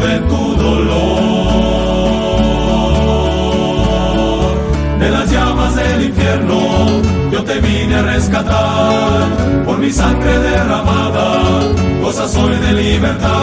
de tu dolor. De las llamas del infierno yo te vine a rescatar. Por mi sangre derramada, cosa soy de libertad.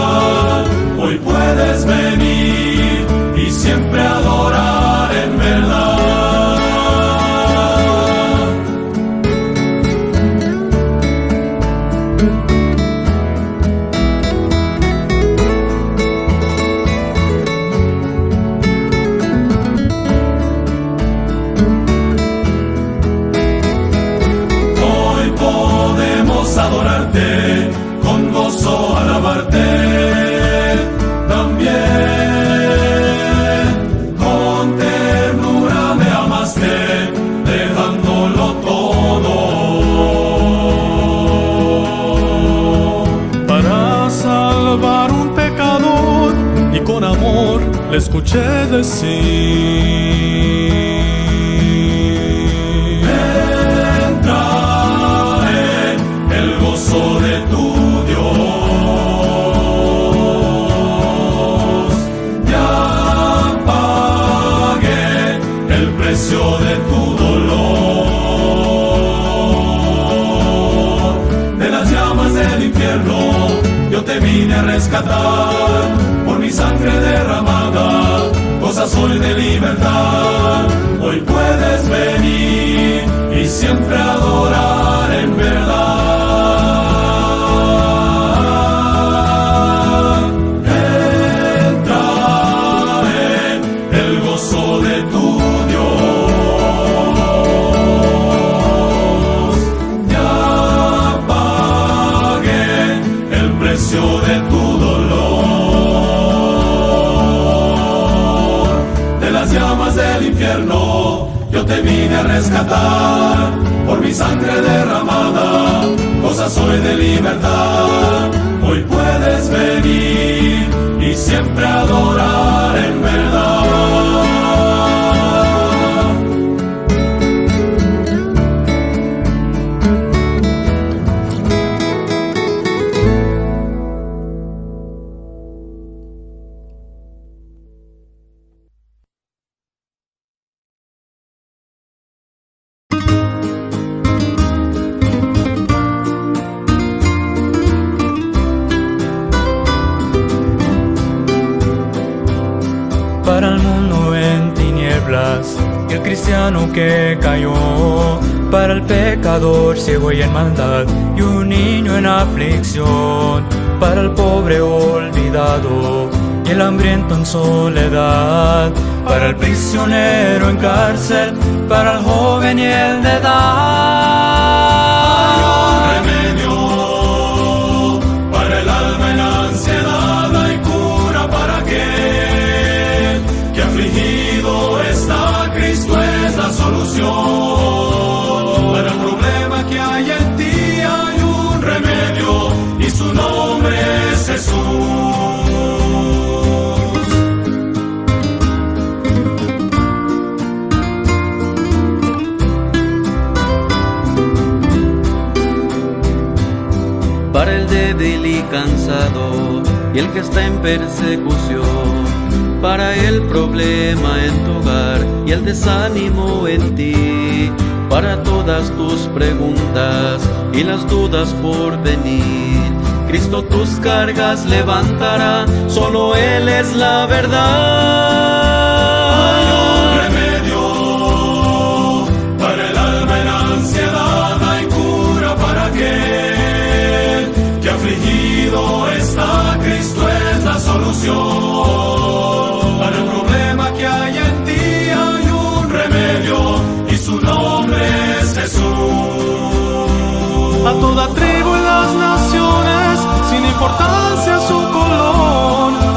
Siempre adorar y un niño en aflicción, para el pobre olvidado y el hambriento en soledad, para el prisionero en cárcel, para el joven y el el que está en persecución, para el problema en tu hogar y el desánimo en ti, para todas tus preguntas y las dudas por venir. Cristo tus cargas levantará, solo Él es la verdad.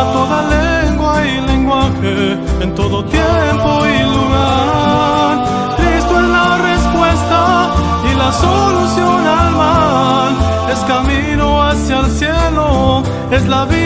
a toda lengua y lenguaje, en todo tiempo y lugar. Cristo es la respuesta y la solución al mal, es camino hacia el cielo, es la vida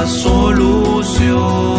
la solución.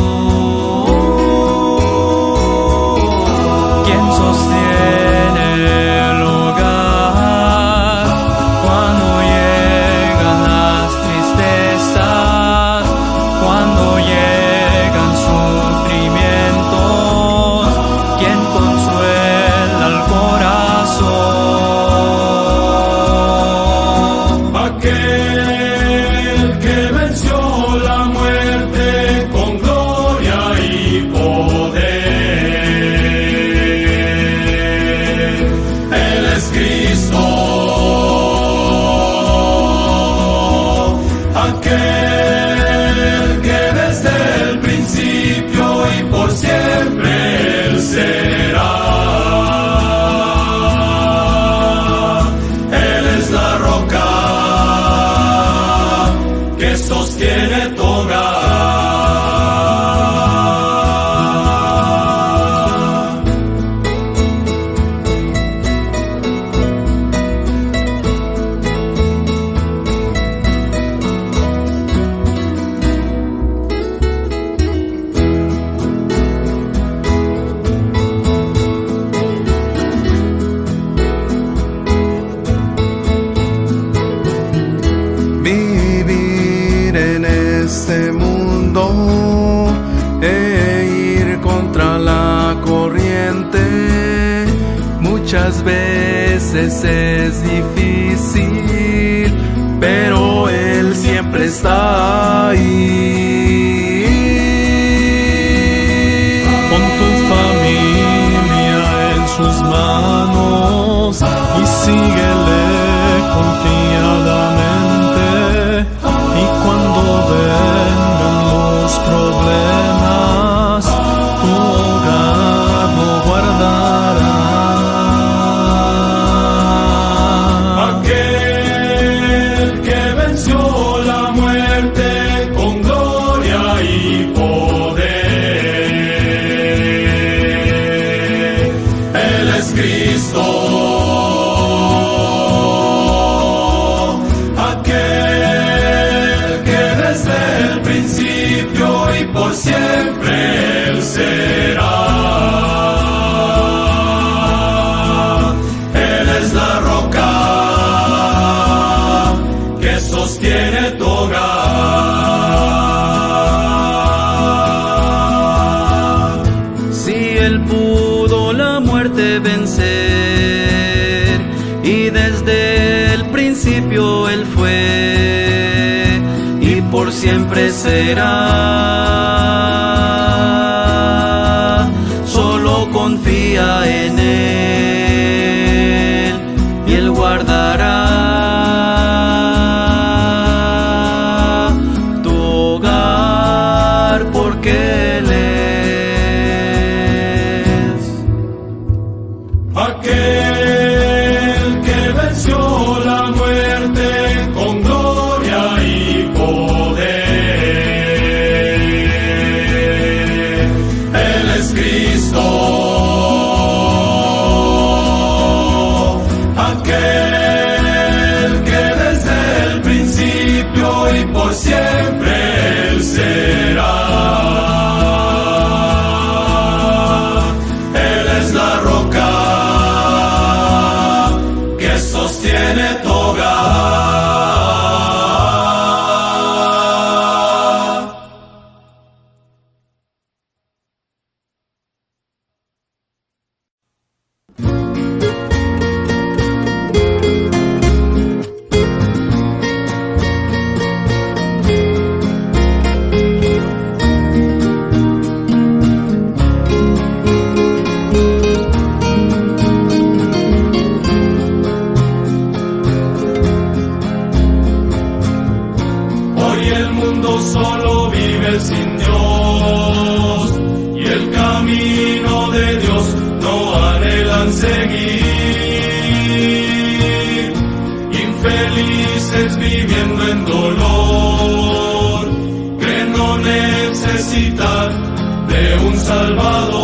será. Solo confía en Él y Él guardará tu hogar porque Él es. Aquel sin Dios y el camino de Dios no anhelan seguir. Infelices viviendo en dolor, que no necesitan de un Salvador.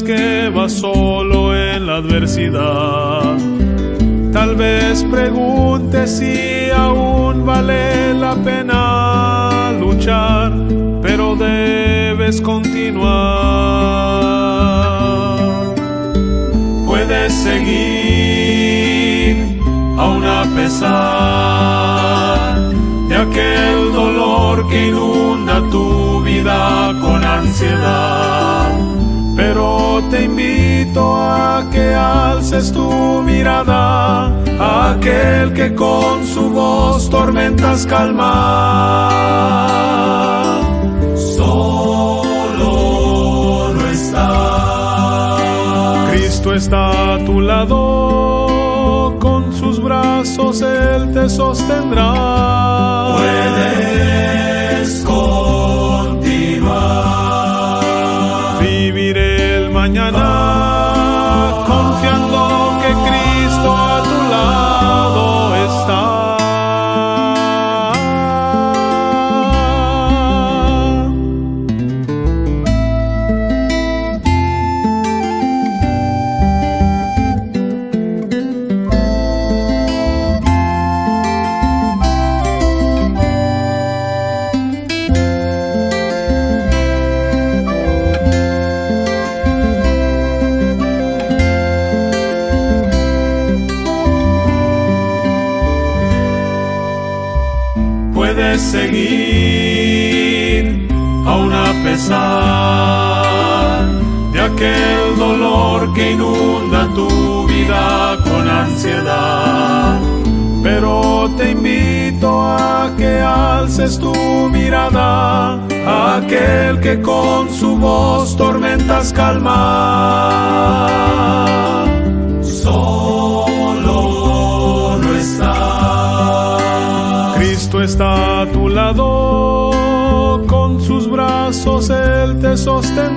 Que vas solo en la adversidad. Tal vez preguntes si aún vale la pena luchar, pero debes continuar. Puedes seguir aún a pesar de aquel dolor que inunda tu vida con ansiedad. Te invito a que alces tu mirada aquel que con su voz tormentas calma. Solo no está. Cristo está a tu lado, con sus brazos Él te sostendrá. Puedes continuar. Viviré mañana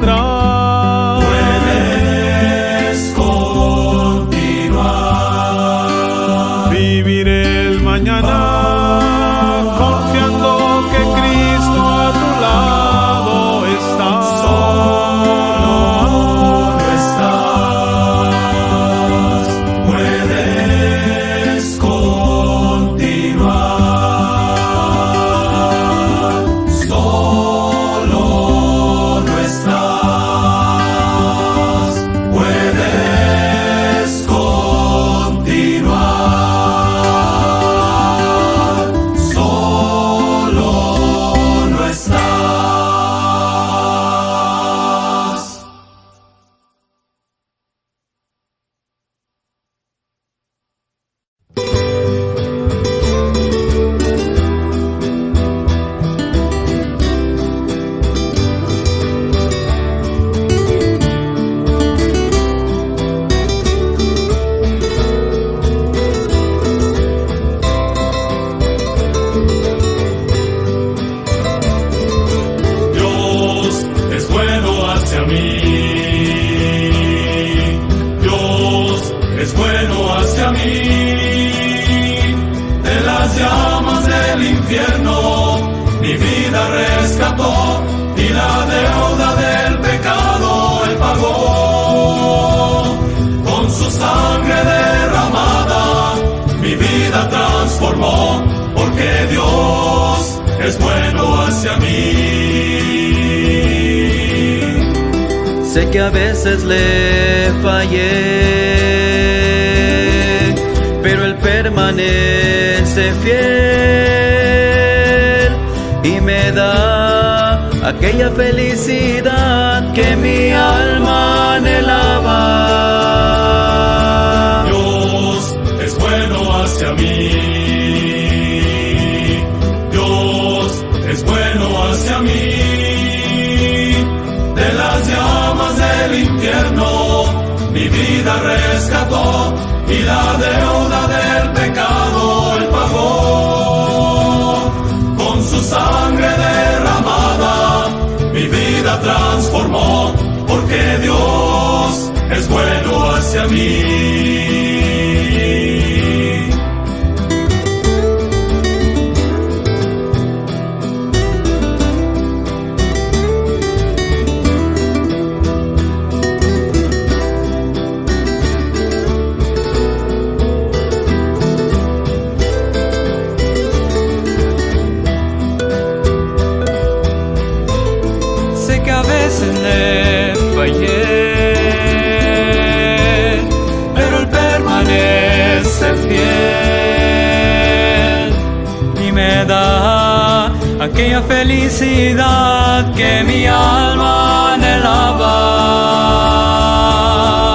sostendrá. Es bueno hacia mí. Sé que a veces le fallé, pero él permanece fiel y me da aquella felicidad que mi alma anhelaba. Vida rescató y la deuda del pecado él pagó. Con su sangre derramada, mi vida transformó, porque Dios es bueno hacia mí. Aquella felicidad que mi alma anhelaba.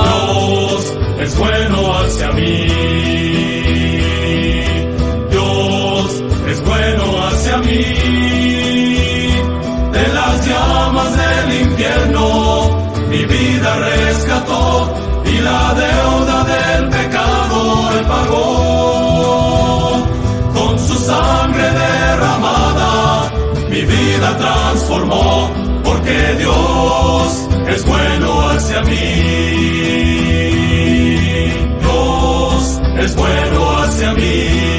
Dios es bueno hacia mí. Dios es bueno hacia mí. De las llamas del infierno, mi vida rescató y la deuda es bueno hacia mí. Dios es bueno hacia mí.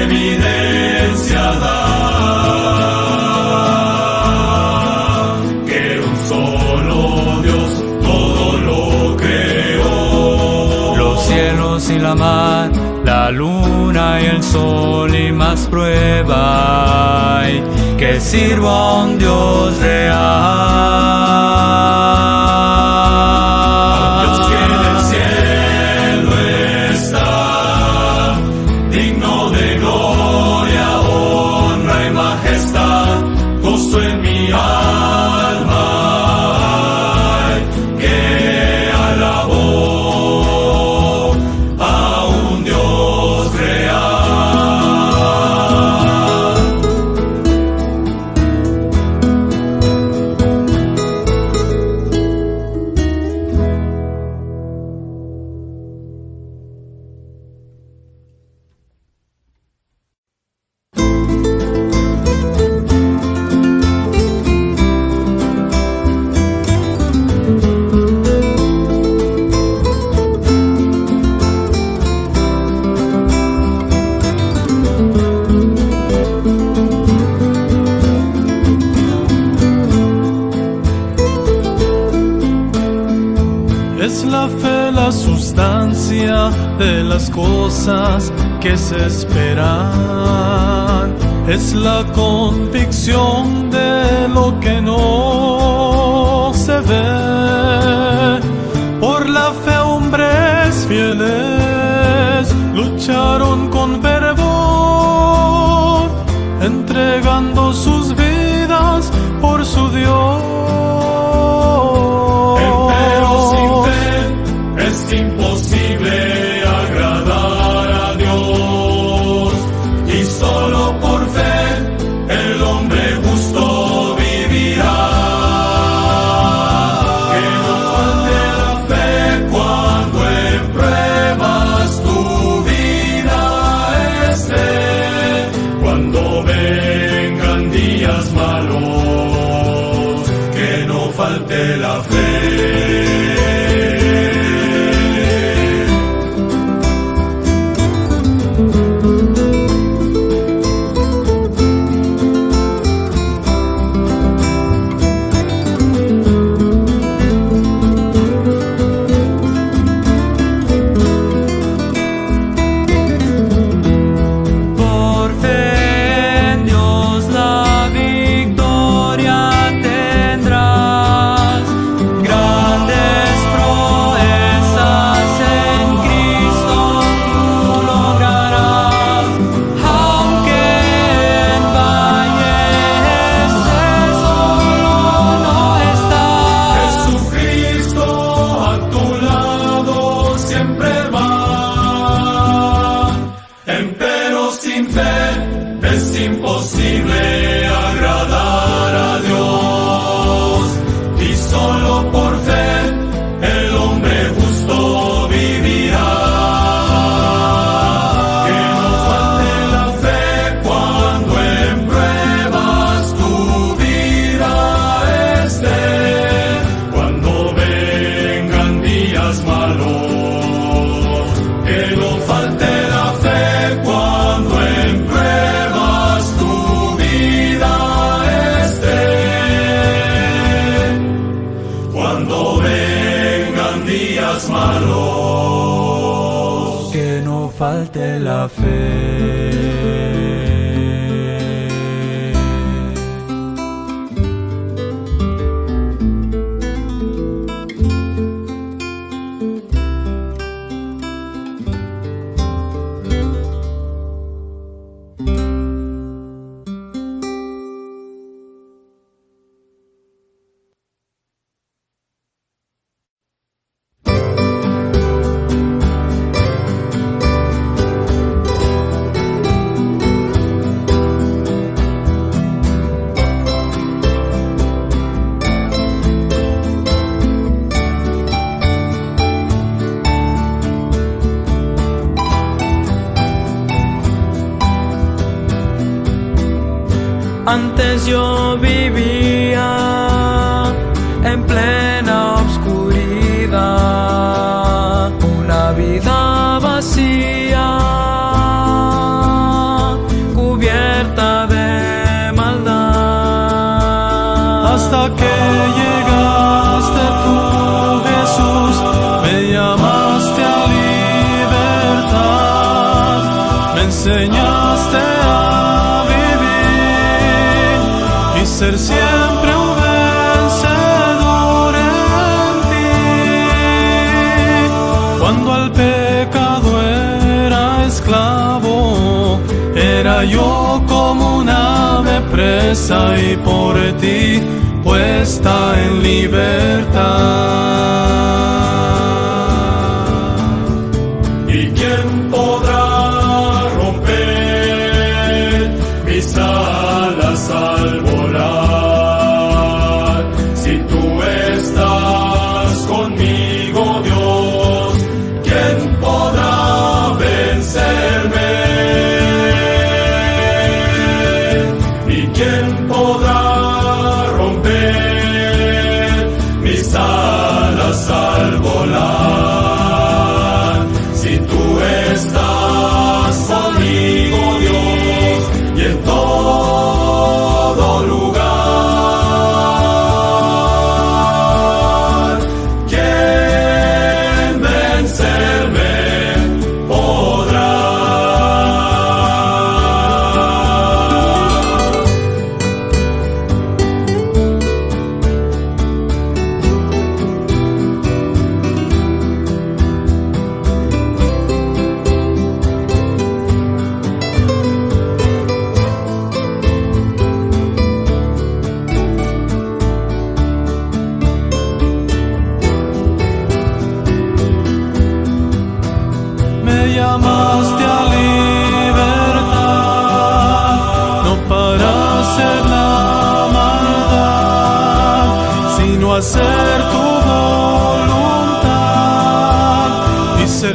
evidencia da que un solo Dios todo lo creó. Los cielos y la mar, la luna y el sol y más prueba que sirva a un Dios real. las cosas que se esperan, es la convicción de lo que no se ve. Por la fe hombres fieles lucharon con fervor, entregando su Antes yo vivía en plena oscuridad, una vida vacía. ser siempre un vencedor en ti. Cuando al pecado era esclavo, era yo como una ave presa y por ti puesta en libertad.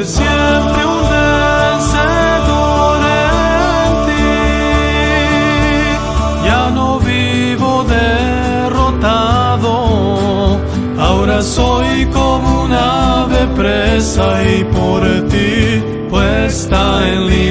siempre un vencedor en ti. Ya no vivo derrotado, ahora soy como una ave presa y por ti puesta en línea.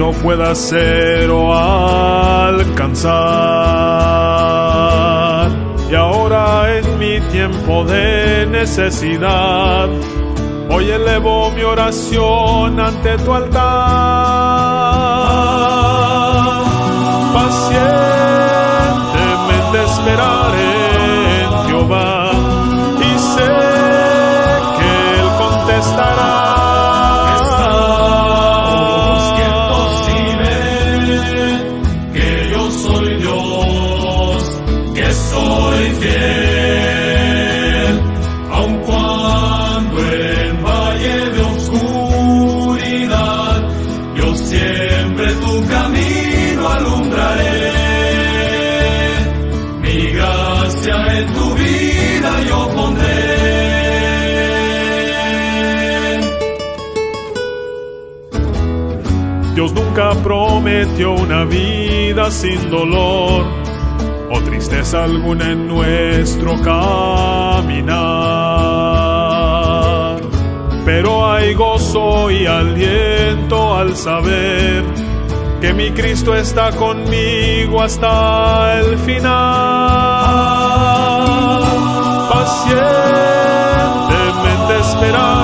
no pueda ser o alcanzar. Y ahora en mi tiempo de necesidad, hoy elevo mi oración ante tu altar. Pacientemente esperaré nunca prometió una vida sin dolor o tristeza alguna en nuestro caminar. Pero hay gozo y aliento al saber que mi Cristo está conmigo hasta el final. Pacientemente esperar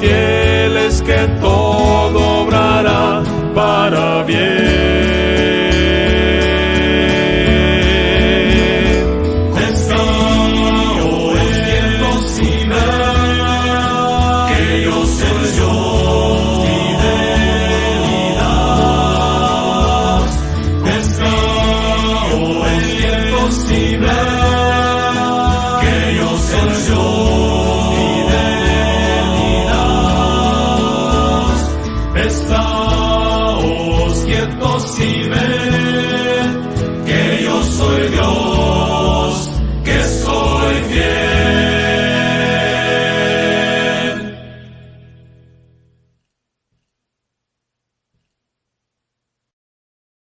fieles que todos